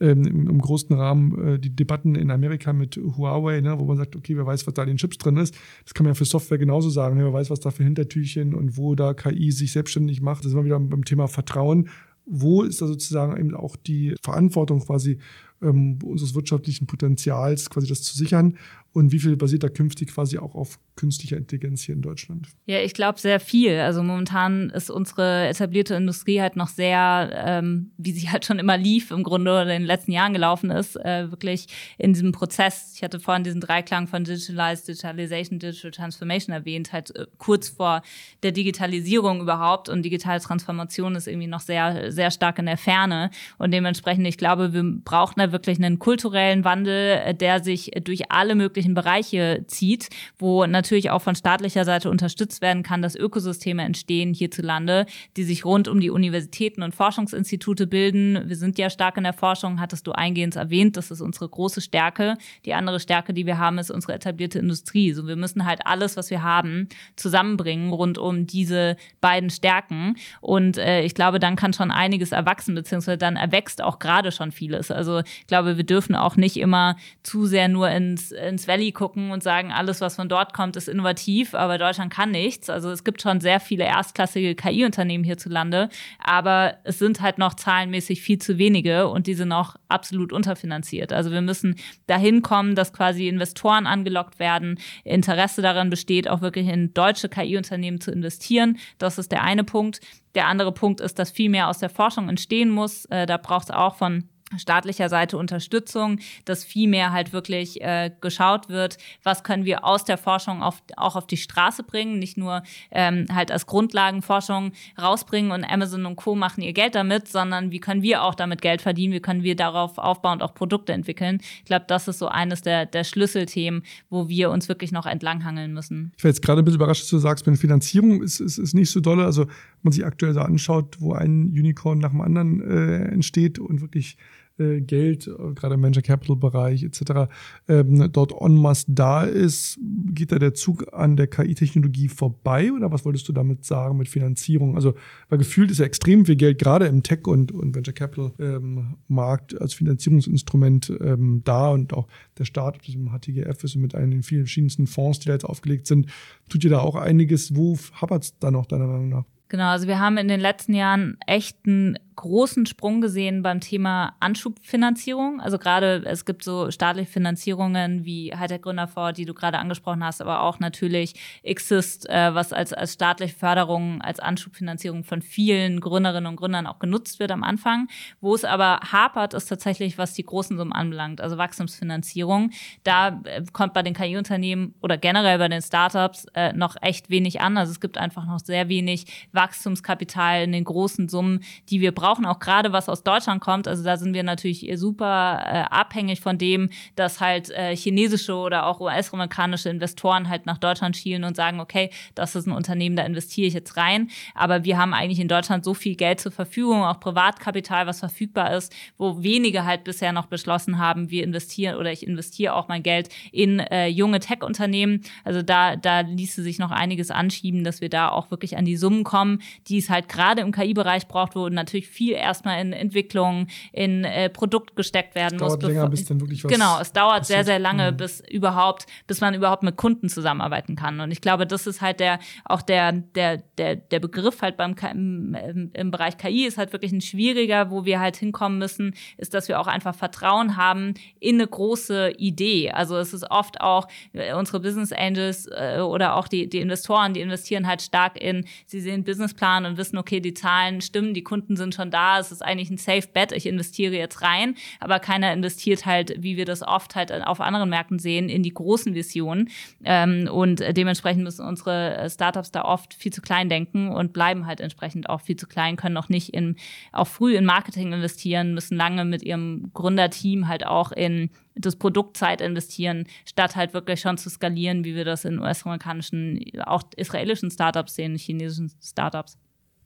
ähm, im, im, großen Rahmen äh, die Debatten in Amerika mit Huawei, ne, wo man sagt, okay, wer weiß, was da in den Chips drin ist. Das kann man ja für Software genauso sagen. Ne? Wer weiß, was da für Hintertürchen und wo da KI sich selbstständig macht. Das ist immer wieder beim Thema Vertrauen wo ist da sozusagen eben auch die Verantwortung quasi ähm, unseres wirtschaftlichen Potenzials, quasi das zu sichern und wie viel basiert da künftig quasi auch auf künstlicher Intelligenz hier in Deutschland? Ja, ich glaube sehr viel. Also momentan ist unsere etablierte Industrie halt noch sehr, ähm, wie sie halt schon immer lief, im Grunde in den letzten Jahren gelaufen ist, äh, wirklich in diesem Prozess. Ich hatte vorhin diesen Dreiklang von Digitalize, Digitalization, Digital Transformation erwähnt, halt äh, kurz vor der Digitalisierung überhaupt. Und digitale Transformation ist irgendwie noch sehr, sehr stark in der Ferne. Und dementsprechend, ich glaube, wir brauchen da wirklich einen kulturellen Wandel, äh, der sich durch alle möglichen unterschiedlichen Bereiche zieht, wo natürlich auch von staatlicher Seite unterstützt werden kann, dass Ökosysteme entstehen hierzulande, die sich rund um die Universitäten und Forschungsinstitute bilden. Wir sind ja stark in der Forschung, hattest du eingehend erwähnt, das ist unsere große Stärke. Die andere Stärke, die wir haben, ist unsere etablierte Industrie. So, wir müssen halt alles, was wir haben, zusammenbringen rund um diese beiden Stärken. Und äh, ich glaube, dann kann schon einiges erwachsen, beziehungsweise dann erwächst auch gerade schon vieles. Also ich glaube, wir dürfen auch nicht immer zu sehr nur ins, ins Valley gucken und sagen, alles, was von dort kommt, ist innovativ, aber Deutschland kann nichts. Also es gibt schon sehr viele erstklassige KI-Unternehmen hierzulande, aber es sind halt noch zahlenmäßig viel zu wenige und die sind noch absolut unterfinanziert. Also wir müssen dahin kommen, dass quasi Investoren angelockt werden, Interesse daran besteht, auch wirklich in deutsche KI-Unternehmen zu investieren. Das ist der eine Punkt. Der andere Punkt ist, dass viel mehr aus der Forschung entstehen muss. Äh, da braucht es auch von staatlicher Seite Unterstützung, dass viel mehr halt wirklich äh, geschaut wird, was können wir aus der Forschung auf, auch auf die Straße bringen, nicht nur ähm, halt als Grundlagenforschung rausbringen und Amazon und Co. machen ihr Geld damit, sondern wie können wir auch damit Geld verdienen, wie können wir darauf aufbauend auch Produkte entwickeln. Ich glaube, das ist so eines der, der Schlüsselthemen, wo wir uns wirklich noch entlanghangeln müssen. Ich war jetzt gerade ein bisschen überrascht, dass du sagst, meine Finanzierung ist, ist, ist nicht so dolle. Also wenn man sich aktuell so anschaut, wo ein Unicorn nach dem anderen äh, entsteht und wirklich äh, Geld, äh, gerade im Venture Capital Bereich etc., ähm, dort en masse da ist, geht da der Zug an der KI-Technologie vorbei oder was wolltest du damit sagen mit Finanzierung? Also, weil gefühlt ist ja extrem viel Geld gerade im Tech- und, und Venture Capital-Markt ähm, als Finanzierungsinstrument ähm, da und auch der Staat, das im HTGF ist und mit einen vielen verschiedensten Fonds, die da jetzt aufgelegt sind, tut ihr da auch einiges. Wo hapert es da noch deiner Meinung nach? Genau, also wir haben in den letzten Jahren echt einen großen Sprung gesehen beim Thema Anschubfinanzierung. Also gerade es gibt so staatliche Finanzierungen wie Hightech Gründerfonds, die du gerade angesprochen hast, aber auch natürlich Exist, äh, was als, als staatliche Förderung, als Anschubfinanzierung von vielen Gründerinnen und Gründern auch genutzt wird am Anfang. Wo es aber hapert, ist tatsächlich, was die großen Summen anbelangt, also Wachstumsfinanzierung. Da äh, kommt bei den KI-Unternehmen oder generell bei den Startups äh, noch echt wenig an. Also es gibt einfach noch sehr wenig Wachstumskapital in den großen Summen, die wir brauchen brauchen auch gerade was aus Deutschland kommt. Also da sind wir natürlich super äh, abhängig von dem, dass halt äh, chinesische oder auch US-amerikanische Investoren halt nach Deutschland schielen und sagen, okay, das ist ein Unternehmen, da investiere ich jetzt rein. Aber wir haben eigentlich in Deutschland so viel Geld zur Verfügung, auch Privatkapital, was verfügbar ist, wo wenige halt bisher noch beschlossen haben, wir investieren oder ich investiere auch mein Geld in äh, junge Tech-Unternehmen. Also da, da ließe sich noch einiges anschieben, dass wir da auch wirklich an die Summen kommen, die es halt gerade im KI-Bereich braucht, wo natürlich viel erstmal in Entwicklung, in äh, Produkt gesteckt werden es dauert muss. Länger, bis dann wirklich was genau, es dauert passiert. sehr, sehr lange, mhm. bis überhaupt, bis man überhaupt mit Kunden zusammenarbeiten kann. Und ich glaube, das ist halt der, auch der, der, der, der Begriff halt beim im, im Bereich KI ist halt wirklich ein schwieriger, wo wir halt hinkommen müssen, ist, dass wir auch einfach Vertrauen haben in eine große Idee. Also es ist oft auch äh, unsere Business Angels äh, oder auch die, die Investoren, die investieren halt stark in, sie sehen Businessplan und wissen, okay, die Zahlen stimmen, die Kunden sind schon von da ist es eigentlich ein Safe Bet, ich investiere jetzt rein, aber keiner investiert halt, wie wir das oft halt auf anderen Märkten sehen, in die großen Visionen. Ähm, und dementsprechend müssen unsere Startups da oft viel zu klein denken und bleiben halt entsprechend auch viel zu klein, können noch nicht in, auch früh in Marketing investieren, müssen lange mit ihrem Gründerteam halt auch in das Produkt Zeit investieren, statt halt wirklich schon zu skalieren, wie wir das in US-amerikanischen, auch israelischen Startups sehen, chinesischen Startups.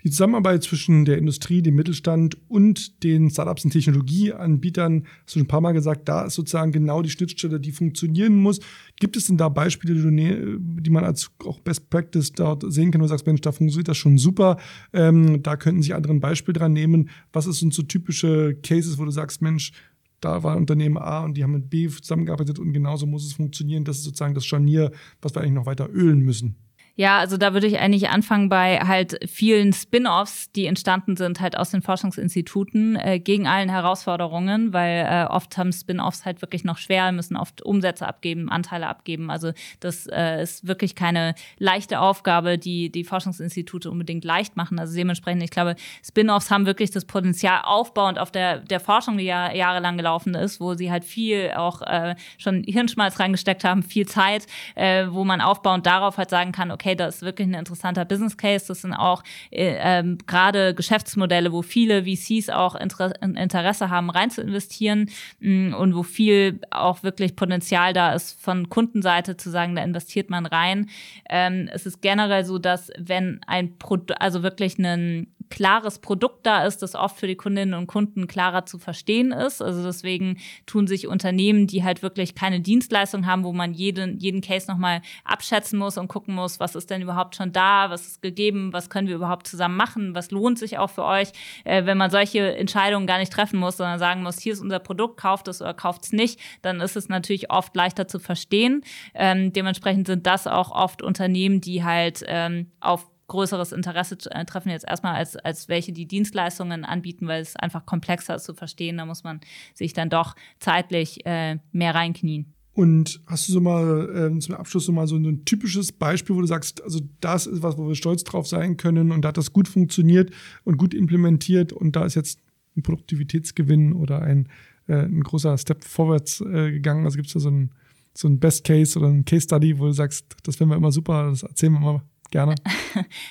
Die Zusammenarbeit zwischen der Industrie, dem Mittelstand und den Startups und Technologieanbietern, hast du schon ein paar Mal gesagt, da ist sozusagen genau die Schnittstelle, die funktionieren muss. Gibt es denn da Beispiele, die, man als auch Best Practice dort sehen kann, wo du sagst, Mensch, da funktioniert das schon super, ähm, da könnten sich andere ein Beispiel dran nehmen. Was sind so typische Cases, wo du sagst, Mensch, da war Unternehmen A und die haben mit B zusammengearbeitet und genauso muss es funktionieren. Das ist sozusagen das Scharnier, was wir eigentlich noch weiter ölen müssen. Ja, also da würde ich eigentlich anfangen bei halt vielen Spin-offs, die entstanden sind halt aus den Forschungsinstituten äh, gegen allen Herausforderungen, weil äh, oft haben Spin-offs halt wirklich noch schwer, müssen oft Umsätze abgeben, Anteile abgeben. Also das äh, ist wirklich keine leichte Aufgabe, die die Forschungsinstitute unbedingt leicht machen. Also dementsprechend, ich glaube, Spin-offs haben wirklich das Potenzial aufbauend auf der der Forschung, die ja jahrelang gelaufen ist, wo sie halt viel auch äh, schon Hirnschmalz reingesteckt haben, viel Zeit, äh, wo man aufbauend darauf halt sagen kann, okay, das ist wirklich ein interessanter Business Case. Das sind auch äh, ähm, gerade Geschäftsmodelle, wo viele VCs auch Inter Interesse haben, rein zu investieren mh, mm, und wo viel auch wirklich Potenzial da ist von Kundenseite zu sagen, da investiert man rein. Ähm, es ist generell so, dass wenn ein Produkt, also wirklich ein klares Produkt da ist, das oft für die Kundinnen und Kunden klarer zu verstehen ist. Also deswegen tun sich Unternehmen, die halt wirklich keine Dienstleistung haben, wo man jeden, jeden Case nochmal abschätzen muss und gucken muss, was ist denn überhaupt schon da, was ist gegeben, was können wir überhaupt zusammen machen, was lohnt sich auch für euch, äh, wenn man solche Entscheidungen gar nicht treffen muss, sondern sagen muss, hier ist unser Produkt, kauft es oder kauft es nicht, dann ist es natürlich oft leichter zu verstehen. Ähm, dementsprechend sind das auch oft Unternehmen, die halt ähm, auf größeres Interesse äh, treffen jetzt erstmal als, als welche, die Dienstleistungen anbieten, weil es einfach komplexer ist zu verstehen. Da muss man sich dann doch zeitlich äh, mehr reinknien. Und hast du so mal ähm, zum Abschluss so mal so ein typisches Beispiel, wo du sagst, also das ist was, wo wir stolz drauf sein können und da hat das gut funktioniert und gut implementiert und da ist jetzt ein Produktivitätsgewinn oder ein, äh, ein großer Step vorwärts äh, gegangen. Also gibt es da so ein, so ein Best Case oder ein Case Study, wo du sagst, das finden wir immer super, das erzählen wir mal Gerne. *laughs*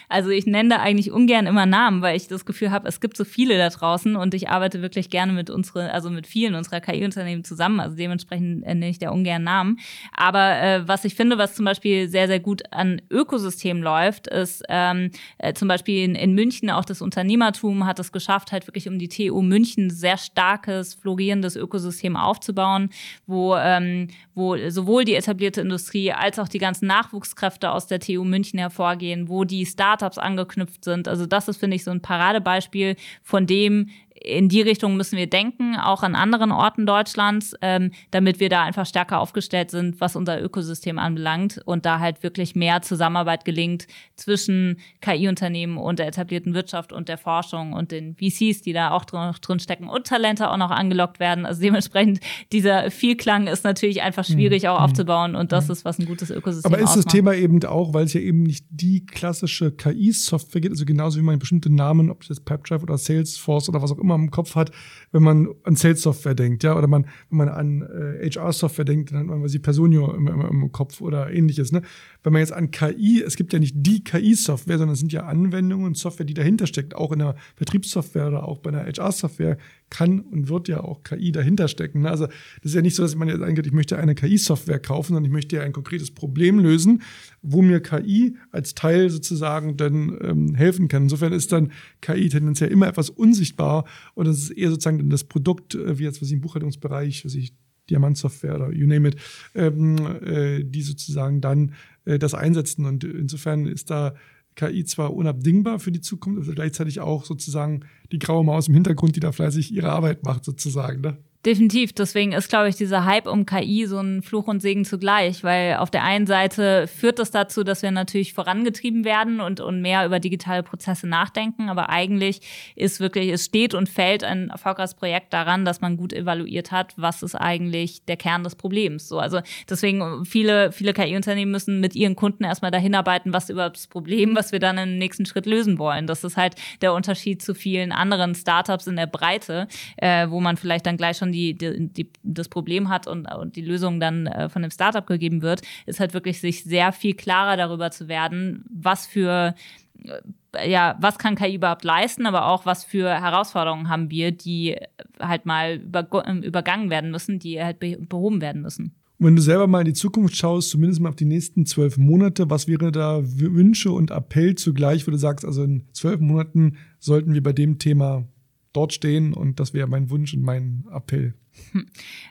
Also ich nenne da eigentlich ungern immer Namen, weil ich das Gefühl habe, es gibt so viele da draußen und ich arbeite wirklich gerne mit unsere, also mit vielen unserer KI-Unternehmen zusammen. Also dementsprechend nenne ich da ungern Namen. Aber äh, was ich finde, was zum Beispiel sehr, sehr gut an Ökosystemen läuft, ist ähm, äh, zum Beispiel in, in München auch das Unternehmertum hat es geschafft, halt wirklich um die TU München sehr starkes, florierendes Ökosystem aufzubauen, wo, ähm, wo sowohl die etablierte Industrie als auch die ganzen Nachwuchskräfte aus der TU München hervor vorgehen, wo die Startups angeknüpft sind. Also das ist, finde ich, so ein Paradebeispiel von dem, in die Richtung müssen wir denken, auch an anderen Orten Deutschlands, ähm, damit wir da einfach stärker aufgestellt sind, was unser Ökosystem anbelangt und da halt wirklich mehr Zusammenarbeit gelingt zwischen KI-Unternehmen und der etablierten Wirtschaft und der Forschung und den VCs, die da auch drin, drin stecken und Talente auch noch angelockt werden. Also dementsprechend dieser Vielklang ist natürlich einfach schwierig mhm. auch aufzubauen und das mhm. ist, was ein gutes Ökosystem Aber ist ausmacht. das Thema eben auch, weil es ja eben nicht die klassische KI-Software gibt, also genauso wie man bestimmte Namen, ob es jetzt PepDrive oder Salesforce oder was auch immer immer im Kopf hat, wenn man an Sales-Software denkt, ja, oder man, wenn man an äh, HR-Software denkt, dann hat man die Personio im, im, im, Kopf oder ähnliches. Ne? Wenn man jetzt an KI, es gibt ja nicht die KI-Software, sondern es sind ja Anwendungen und Software, die dahinter steckt, auch in der Vertriebssoftware oder auch bei einer HR-Software kann und wird ja auch KI dahinter stecken. Ne? Also das ist ja nicht so, dass man jetzt eigentlich, ich möchte eine KI-Software kaufen, sondern ich möchte ja ein konkretes Problem lösen, wo mir KI als Teil sozusagen dann ähm, helfen kann. Insofern ist dann KI tendenziell immer etwas unsichtbar und das ist eher sozusagen das Produkt, äh, wie jetzt was ich im Buchhaltungsbereich, was ich Diamantsoftware oder you name it, ähm, äh, die sozusagen dann äh, das einsetzen. Und insofern ist da KI zwar unabdingbar für die Zukunft, aber gleichzeitig auch sozusagen die graue Maus im Hintergrund, die da fleißig ihre Arbeit macht, sozusagen. Ne? Definitiv. Deswegen ist, glaube ich, dieser Hype um KI so ein Fluch und Segen zugleich, weil auf der einen Seite führt das dazu, dass wir natürlich vorangetrieben werden und, und mehr über digitale Prozesse nachdenken. Aber eigentlich ist wirklich, es steht und fällt ein erfolgreiches Projekt daran, dass man gut evaluiert hat, was ist eigentlich der Kern des Problems. So, also deswegen viele, viele KI-Unternehmen müssen mit ihren Kunden erstmal dahin arbeiten, was über das Problem, was wir dann im nächsten Schritt lösen wollen. Das ist halt der Unterschied zu vielen anderen Startups in der Breite, äh, wo man vielleicht dann gleich schon die, die, die, das Problem hat und, und die Lösung dann äh, von dem Startup gegeben wird, ist halt wirklich sich sehr viel klarer darüber zu werden, was für äh, ja, was kann KI überhaupt leisten, aber auch was für Herausforderungen haben wir, die halt mal über, übergangen werden müssen, die halt behoben werden müssen. Und wenn du selber mal in die Zukunft schaust, zumindest mal auf die nächsten zwölf Monate, was wäre da Wünsche und Appell zugleich, wo du sagst, also in zwölf Monaten sollten wir bei dem Thema dort stehen und das wäre mein Wunsch und mein Appell.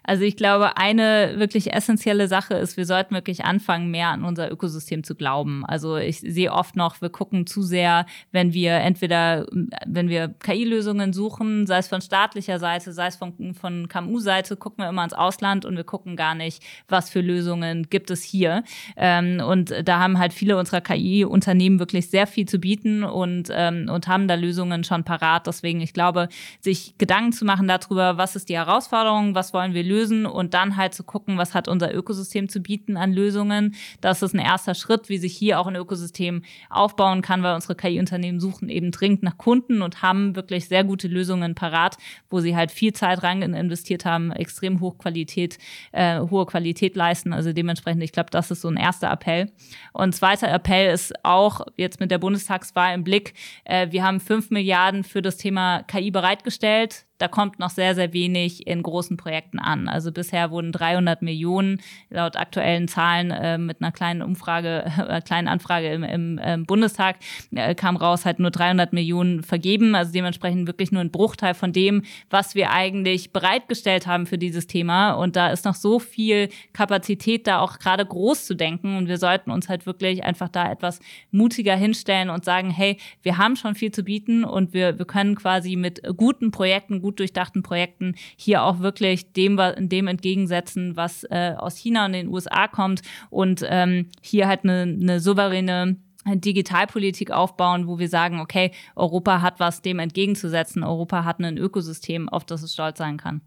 Also ich glaube, eine wirklich essentielle Sache ist, wir sollten wirklich anfangen, mehr an unser Ökosystem zu glauben. Also ich sehe oft noch, wir gucken zu sehr, wenn wir entweder, wenn wir KI-Lösungen suchen, sei es von staatlicher Seite, sei es von, von KMU-Seite, gucken wir immer ins Ausland und wir gucken gar nicht, was für Lösungen gibt es hier. Ähm, und da haben halt viele unserer KI-Unternehmen wirklich sehr viel zu bieten und, ähm, und haben da Lösungen schon parat. Deswegen, ich glaube, sich Gedanken zu machen darüber, was ist die Herausforderung, Herausforderungen, was wollen wir lösen und dann halt zu gucken, was hat unser Ökosystem zu bieten an Lösungen. Das ist ein erster Schritt, wie sich hier auch ein Ökosystem aufbauen kann, weil unsere KI-Unternehmen suchen eben dringend nach Kunden und haben wirklich sehr gute Lösungen parat, wo sie halt viel Zeit rein investiert haben, extrem hohe Qualität, äh, hohe Qualität leisten. Also dementsprechend, ich glaube, das ist so ein erster Appell. Und zweiter Appell ist auch jetzt mit der Bundestagswahl im Blick. Äh, wir haben fünf Milliarden für das Thema KI bereitgestellt da kommt noch sehr, sehr wenig in großen Projekten an. Also bisher wurden 300 Millionen laut aktuellen Zahlen äh, mit einer kleinen Umfrage, *laughs* äh, kleinen Anfrage im, im äh, Bundestag äh, kam raus, halt nur 300 Millionen vergeben. Also dementsprechend wirklich nur ein Bruchteil von dem, was wir eigentlich bereitgestellt haben für dieses Thema. Und da ist noch so viel Kapazität da auch gerade groß zu denken. Und wir sollten uns halt wirklich einfach da etwas mutiger hinstellen und sagen, hey, wir haben schon viel zu bieten und wir, wir können quasi mit guten Projekten, gut durchdachten Projekten hier auch wirklich dem, dem entgegensetzen, was äh, aus China und den USA kommt und ähm, hier halt eine, eine souveräne Digitalpolitik aufbauen, wo wir sagen, okay, Europa hat was dem entgegenzusetzen. Europa hat ein Ökosystem, auf das es stolz sein kann.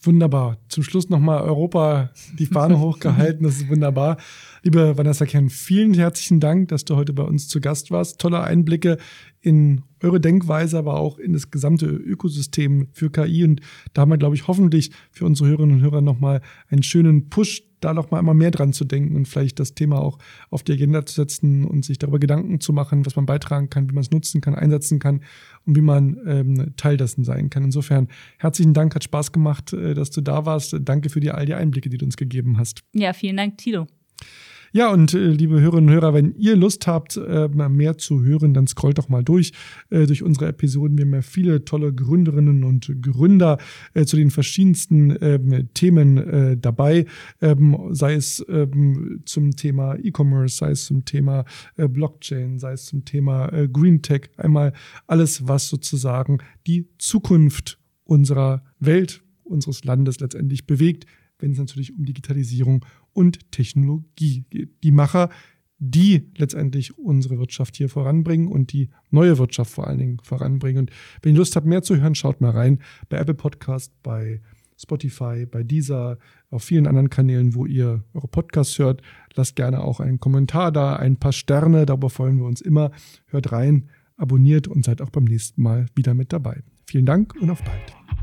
Wunderbar. Zum Schluss nochmal Europa die Fahne *laughs* hochgehalten. Das ist wunderbar. Liebe Vanessa Kern, vielen herzlichen Dank, dass du heute bei uns zu Gast warst. Tolle Einblicke in eure Denkweise, aber auch in das gesamte Ökosystem für KI. Und da haben wir, glaube ich, hoffentlich für unsere Hörerinnen und Hörer nochmal einen schönen Push, da noch mal einmal mehr dran zu denken und vielleicht das Thema auch auf die Agenda zu setzen und sich darüber Gedanken zu machen, was man beitragen kann, wie man es nutzen kann, einsetzen kann und wie man ähm, Teil dessen sein kann. Insofern herzlichen Dank, hat Spaß gemacht, äh, dass du da warst. Danke für die, all die Einblicke, die du uns gegeben hast. Ja, vielen Dank, Tilo. Ja, und äh, liebe Hörerinnen und Hörer, wenn ihr Lust habt, äh, mehr zu hören, dann scrollt doch mal durch, äh, durch unsere Episoden. Wir haben ja viele tolle Gründerinnen und Gründer äh, zu den verschiedensten ähm, Themen äh, dabei, ähm, sei es ähm, zum Thema E-Commerce, sei es zum Thema äh, Blockchain, sei es zum Thema äh, Green Tech, einmal alles, was sozusagen die Zukunft unserer Welt, unseres Landes letztendlich bewegt, wenn es natürlich um Digitalisierung und Technologie geht. Die Macher, die letztendlich unsere Wirtschaft hier voranbringen und die neue Wirtschaft vor allen Dingen voranbringen. Und wenn ihr Lust habt, mehr zu hören, schaut mal rein bei Apple Podcast, bei Spotify, bei dieser, auf vielen anderen Kanälen, wo ihr eure Podcasts hört. Lasst gerne auch einen Kommentar da, ein paar Sterne, darüber freuen wir uns immer. Hört rein, abonniert und seid auch beim nächsten Mal wieder mit dabei. Vielen Dank und auf bald.